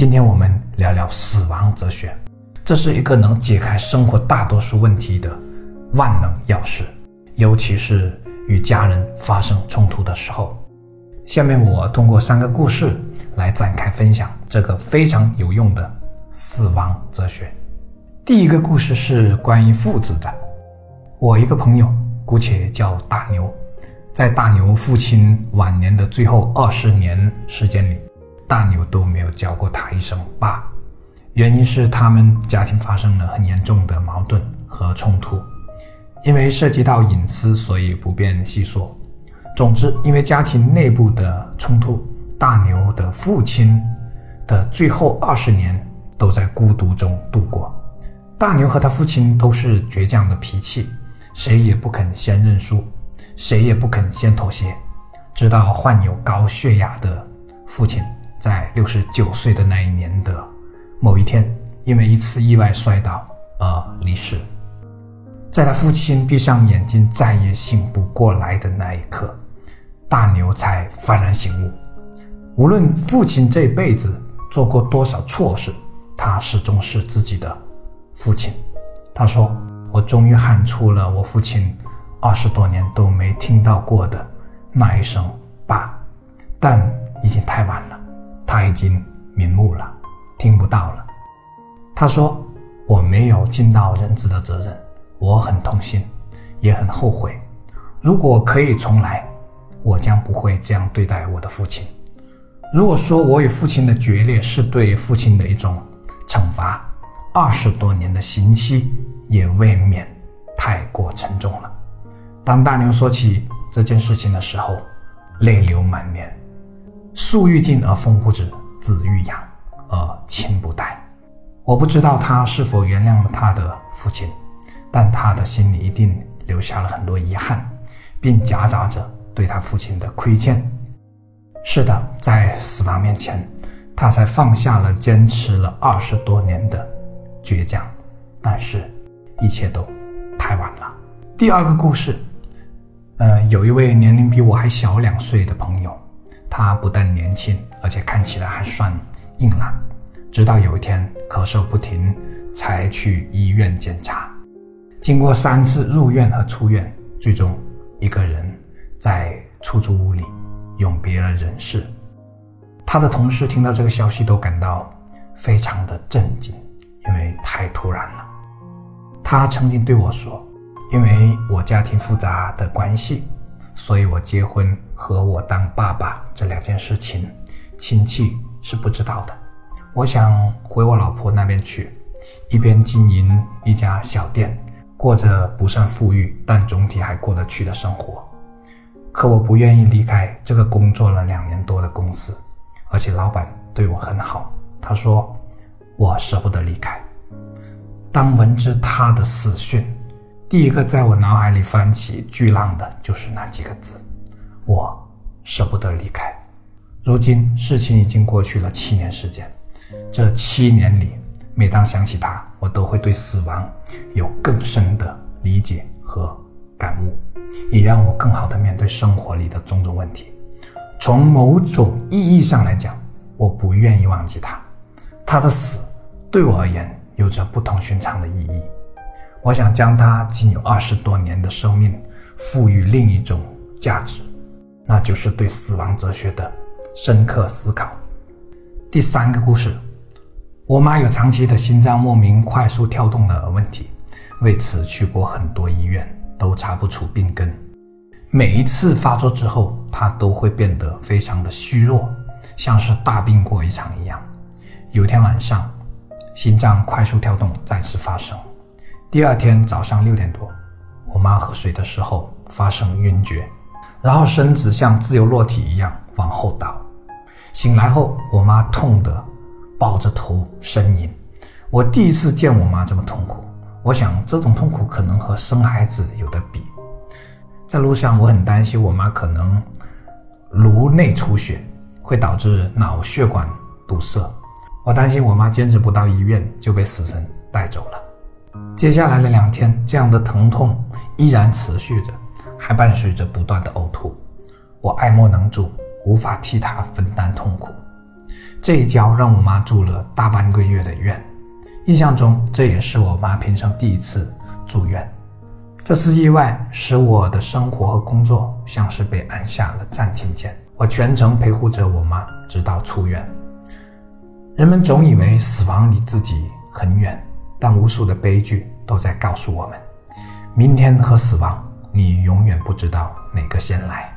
今天我们聊聊死亡哲学，这是一个能解开生活大多数问题的万能钥匙，尤其是与家人发生冲突的时候。下面我通过三个故事来展开分享这个非常有用的死亡哲学。第一个故事是关于父子的。我一个朋友，姑且叫大牛，在大牛父亲晚年的最后二十年时间里，大牛都没有叫过他一声爸。原因是他们家庭发生了很严重的矛盾和冲突，因为涉及到隐私，所以不便细说。总之，因为家庭内部的冲突，大牛的父亲的最后二十年都在孤独中度过。大牛和他父亲都是倔强的脾气，谁也不肯先认输，谁也不肯先妥协。直到患有高血压的父亲在六十九岁的那一年的某一天，因为一次意外摔倒而离世。在他父亲闭上眼睛再也醒不过来的那一刻，大牛才幡然醒悟。无论父亲这辈子做过多少错事，他始终是自己的。父亲，他说：“我终于喊出了我父亲二十多年都没听到过的那一声‘爸’，但已经太晚了，他已经瞑目了，听不到了。”他说：“我没有尽到人子的责任，我很痛心，也很后悔。如果可以重来，我将不会这样对待我的父亲。如果说我与父亲的决裂是对父亲的一种惩罚。”二十多年的刑期也未免太过沉重了。当大牛说起这件事情的时候，泪流满面。树欲静而风不止，子欲养而亲不待。我不知道他是否原谅了他的父亲，但他的心里一定留下了很多遗憾，并夹杂着对他父亲的亏欠。是的，在死亡面前，他才放下了坚持了二十多年的。倔强，但是，一切都太晚了。第二个故事，呃，有一位年龄比我还小两岁的朋友，他不但年轻，而且看起来还算硬朗。直到有一天咳嗽不停，才去医院检查。经过三次入院和出院，最终一个人在出租屋里永别了人世。他的同事听到这个消息，都感到非常的震惊。因为太突然了，他曾经对我说：“因为我家庭复杂的关系，所以我结婚和我当爸爸这两件事情，亲戚是不知道的。我想回我老婆那边去，一边经营一家小店，过着不算富裕但总体还过得去的生活。可我不愿意离开这个工作了两年多的公司，而且老板对我很好。”他说。我舍不得离开。当闻知他的死讯，第一个在我脑海里翻起巨浪的就是那几个字：我舍不得离开。如今事情已经过去了七年时间，这七年里，每当想起他，我都会对死亡有更深的理解和感悟，也让我更好的面对生活里的种种问题。从某种意义上来讲，我不愿意忘记他，他的死。对我而言，有着不同寻常的意义。我想将他仅有二十多年的生命赋予另一种价值，那就是对死亡哲学的深刻思考。第三个故事，我妈有长期的心脏莫名快速跳动的问题，为此去过很多医院，都查不出病根。每一次发作之后，她都会变得非常的虚弱，像是大病过一场一样。有天晚上。心脏快速跳动再次发生。第二天早上六点多，我妈喝水的时候发生晕厥，然后身子像自由落体一样往后倒。醒来后，我妈痛得抱着头呻吟。我第一次见我妈这么痛苦，我想这种痛苦可能和生孩子有的比。在路上，我很担心我妈可能颅内出血，会导致脑血管堵塞。我担心我妈坚持不到医院就被死神带走了。接下来的两天，这样的疼痛依然持续着，还伴随着不断的呕吐。我爱莫能助，无法替她分担痛苦。这一觉让我妈住了大半个月的院，印象中这也是我妈平生第一次住院。这次意外使我的生活和工作像是被按下了暂停键，我全程陪护着我妈直到出院。人们总以为死亡离自己很远，但无数的悲剧都在告诉我们：明天和死亡，你永远不知道哪个先来。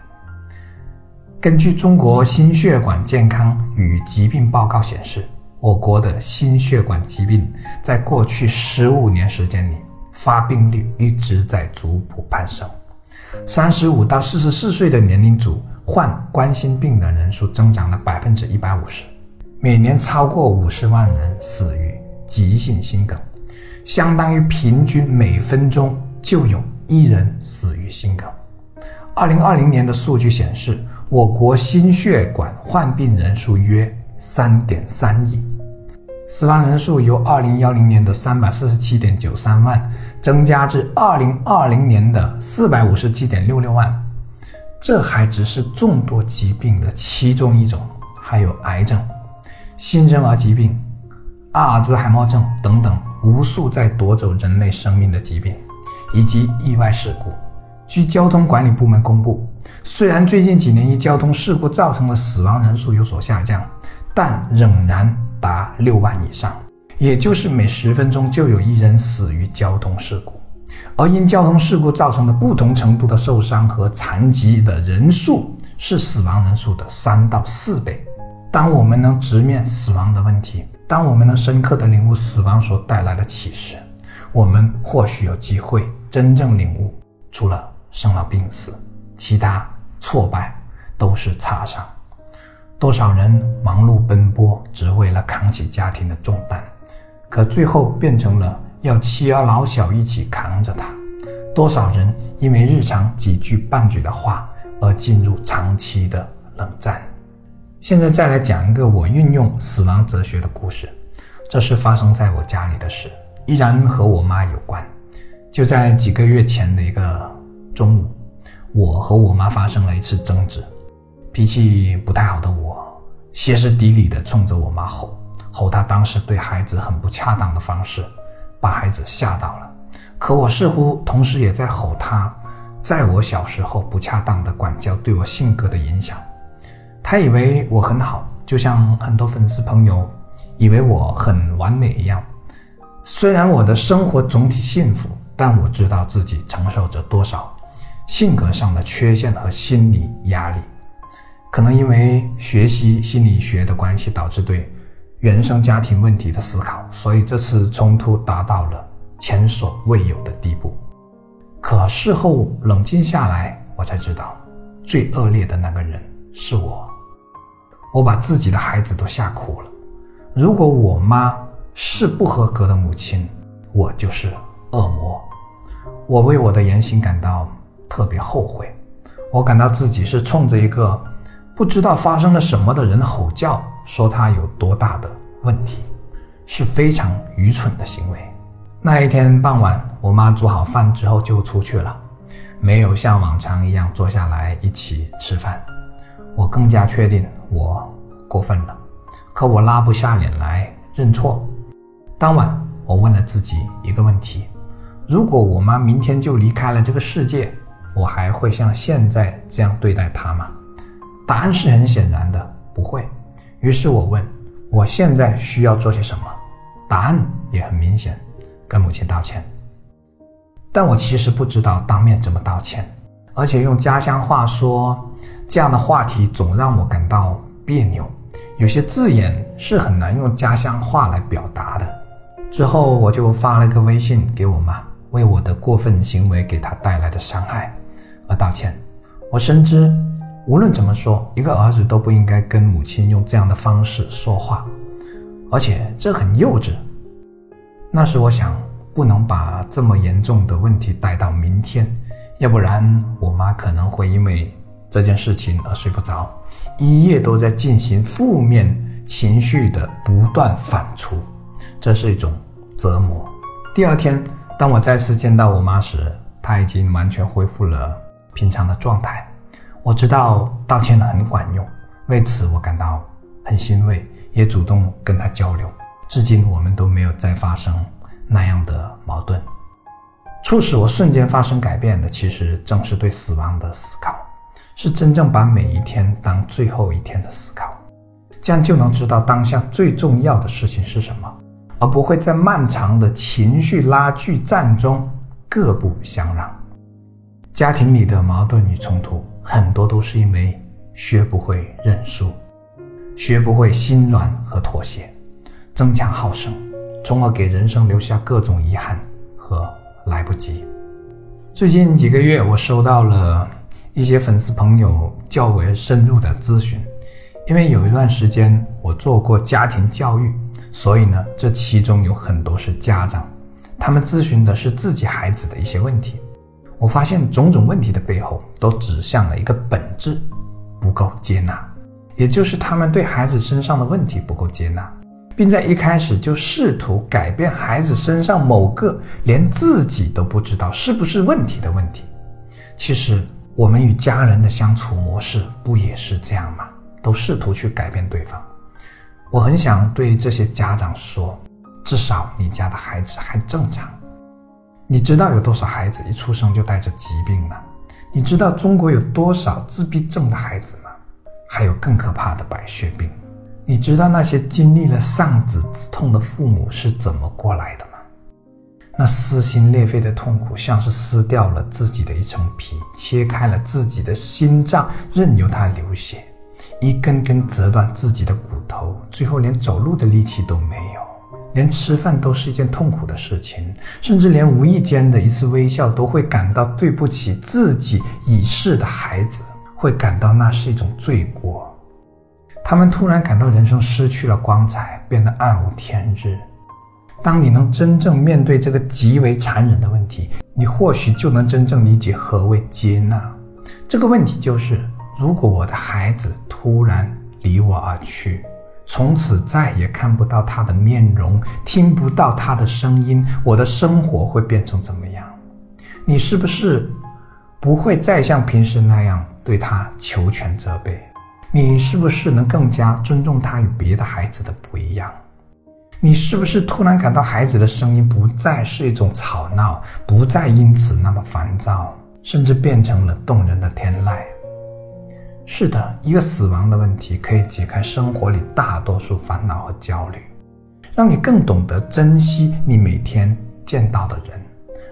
根据中国心血管健康与疾病报告显示，我国的心血管疾病在过去十五年时间里，发病率一直在逐步攀升。三十五到四十四岁的年龄组患冠心病的人数增长了百分之一百五十，每年超过五十万人死于急性心梗，相当于平均每分钟就有一人死于心梗。二零二零年的数据显示。我国心血管患病人数约三点三亿，死亡人数由二零幺零年的三百四十七点九三万增加至二零二零年的四百五十七点六六万。这还只是众多疾病的其中一种，还有癌症、新生儿疾病、阿尔兹海默症等等无数在夺走人类生命的疾病，以及意外事故。据交通管理部门公布，虽然最近几年因交通事故造成的死亡人数有所下降，但仍然达六万以上，也就是每十分钟就有一人死于交通事故。而因交通事故造成的不同程度的受伤和残疾的人数是死亡人数的三到四倍。当我们能直面死亡的问题，当我们能深刻地领悟死亡所带来的启示，我们或许有机会真正领悟，除了。生老病死，其他挫败都是擦伤。多少人忙碌奔波，只为了扛起家庭的重担，可最后变成了要妻儿老小一起扛着它。多少人因为日常几句半句的话而进入长期的冷战。现在再来讲一个我运用死亡哲学的故事，这是发生在我家里的事，依然和我妈有关。就在几个月前的一个。中午，我和我妈发生了一次争执，脾气不太好的我歇斯底里地冲着我妈吼，吼她当时对孩子很不恰当的方式，把孩子吓到了。可我似乎同时也在吼她，在我小时候不恰当的管教对我性格的影响。他以为我很好，就像很多粉丝朋友以为我很完美一样。虽然我的生活总体幸福，但我知道自己承受着多少。性格上的缺陷和心理压力，可能因为学习心理学的关系，导致对原生家庭问题的思考，所以这次冲突达到了前所未有的地步。可事后冷静下来，我才知道，最恶劣的那个人是我。我把自己的孩子都吓哭了。如果我妈是不合格的母亲，我就是恶魔。我为我的言行感到。特别后悔，我感到自己是冲着一个不知道发生了什么的人吼叫，说他有多大的问题，是非常愚蠢的行为。那一天傍晚，我妈煮好饭之后就出去了，没有像往常一样坐下来一起吃饭。我更加确定我过分了，可我拉不下脸来认错。当晚，我问了自己一个问题：如果我妈明天就离开了这个世界？我还会像现在这样对待她吗？答案是很显然的，不会。于是我问：我现在需要做些什么？答案也很明显，跟母亲道歉。但我其实不知道当面怎么道歉，而且用家乡话说这样的话题总让我感到别扭，有些字眼是很难用家乡话来表达的。之后我就发了个微信给我妈，为我的过分行为给她带来的伤害。而道歉，我深知，无论怎么说，一个儿子都不应该跟母亲用这样的方式说话，而且这很幼稚。那时我想，不能把这么严重的问题带到明天，要不然我妈可能会因为这件事情而睡不着，一夜都在进行负面情绪的不断反刍，这是一种折磨。第二天，当我再次见到我妈时，她已经完全恢复了。平常的状态，我知道道歉很管用，为此我感到很欣慰，也主动跟他交流。至今我们都没有再发生那样的矛盾。促使我瞬间发生改变的，其实正是对死亡的思考，是真正把每一天当最后一天的思考。这样就能知道当下最重要的事情是什么，而不会在漫长的情绪拉锯战中各不相让。家庭里的矛盾与冲突，很多都是因为学不会认输，学不会心软和妥协，争强好胜，从而给人生留下各种遗憾和来不及。最近几个月，我收到了一些粉丝朋友较为深入的咨询。因为有一段时间我做过家庭教育，所以呢，这其中有很多是家长，他们咨询的是自己孩子的一些问题。我发现种种问题的背后都指向了一个本质：不够接纳，也就是他们对孩子身上的问题不够接纳，并在一开始就试图改变孩子身上某个连自己都不知道是不是问题的问题。其实我们与家人的相处模式不也是这样吗？都试图去改变对方，我很想对这些家长说，至少你家的孩子还正常。你知道有多少孩子一出生就带着疾病吗？你知道中国有多少自闭症的孩子吗？还有更可怕的白血病。你知道那些经历了丧子之痛的父母是怎么过来的吗？那撕心裂肺的痛苦，像是撕掉了自己的一层皮，切开了自己的心脏，任由它流血。一根根折断自己的骨头，最后连走路的力气都没有，连吃饭都是一件痛苦的事情，甚至连无意间的一次微笑都会感到对不起自己已逝的孩子，会感到那是一种罪过。他们突然感到人生失去了光彩，变得暗无天日。当你能真正面对这个极为残忍的问题，你或许就能真正理解何谓接纳。这个问题就是。如果我的孩子突然离我而去，从此再也看不到他的面容，听不到他的声音，我的生活会变成怎么样？你是不是不会再像平时那样对他求全责备？你是不是能更加尊重他与别的孩子的不一样？你是不是突然感到孩子的声音不再是一种吵闹，不再因此那么烦躁，甚至变成了动人的天籁？是的，一个死亡的问题可以解开生活里大多数烦恼和焦虑，让你更懂得珍惜你每天见到的人，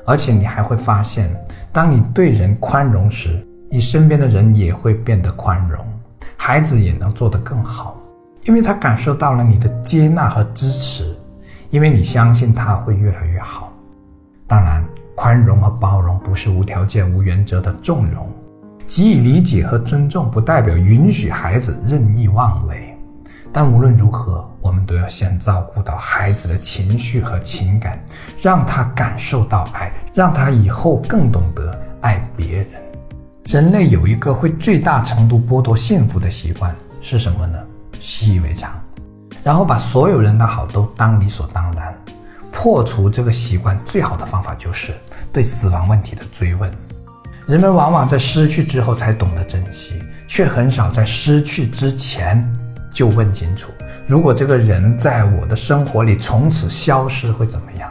而且你还会发现，当你对人宽容时，你身边的人也会变得宽容，孩子也能做得更好，因为他感受到了你的接纳和支持，因为你相信他会越来越好。当然，宽容和包容不是无条件、无原则的纵容。给予理解和尊重，不代表允许孩子任意妄为。但无论如何，我们都要先照顾到孩子的情绪和情感，让他感受到爱，让他以后更懂得爱别人。人类有一个会最大程度剥夺幸福的习惯是什么呢？习以为常，然后把所有人的好都当理所当然。破除这个习惯最好的方法就是对死亡问题的追问。人们往往在失去之后才懂得珍惜，却很少在失去之前就问清楚：如果这个人在我的生活里从此消失会怎么样？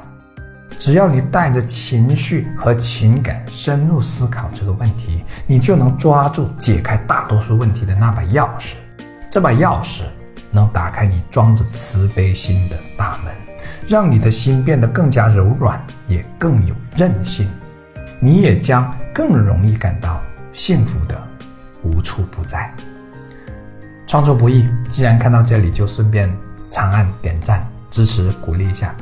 只要你带着情绪和情感深入思考这个问题，你就能抓住解开大多数问题的那把钥匙。这把钥匙能打开你装着慈悲心的大门，让你的心变得更加柔软，也更有韧性。你也将更容易感到幸福的无处不在。创作不易，既然看到这里，就顺便长按点赞支持鼓励一下。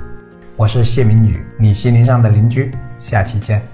我是谢明宇，你心灵上的邻居，下期见。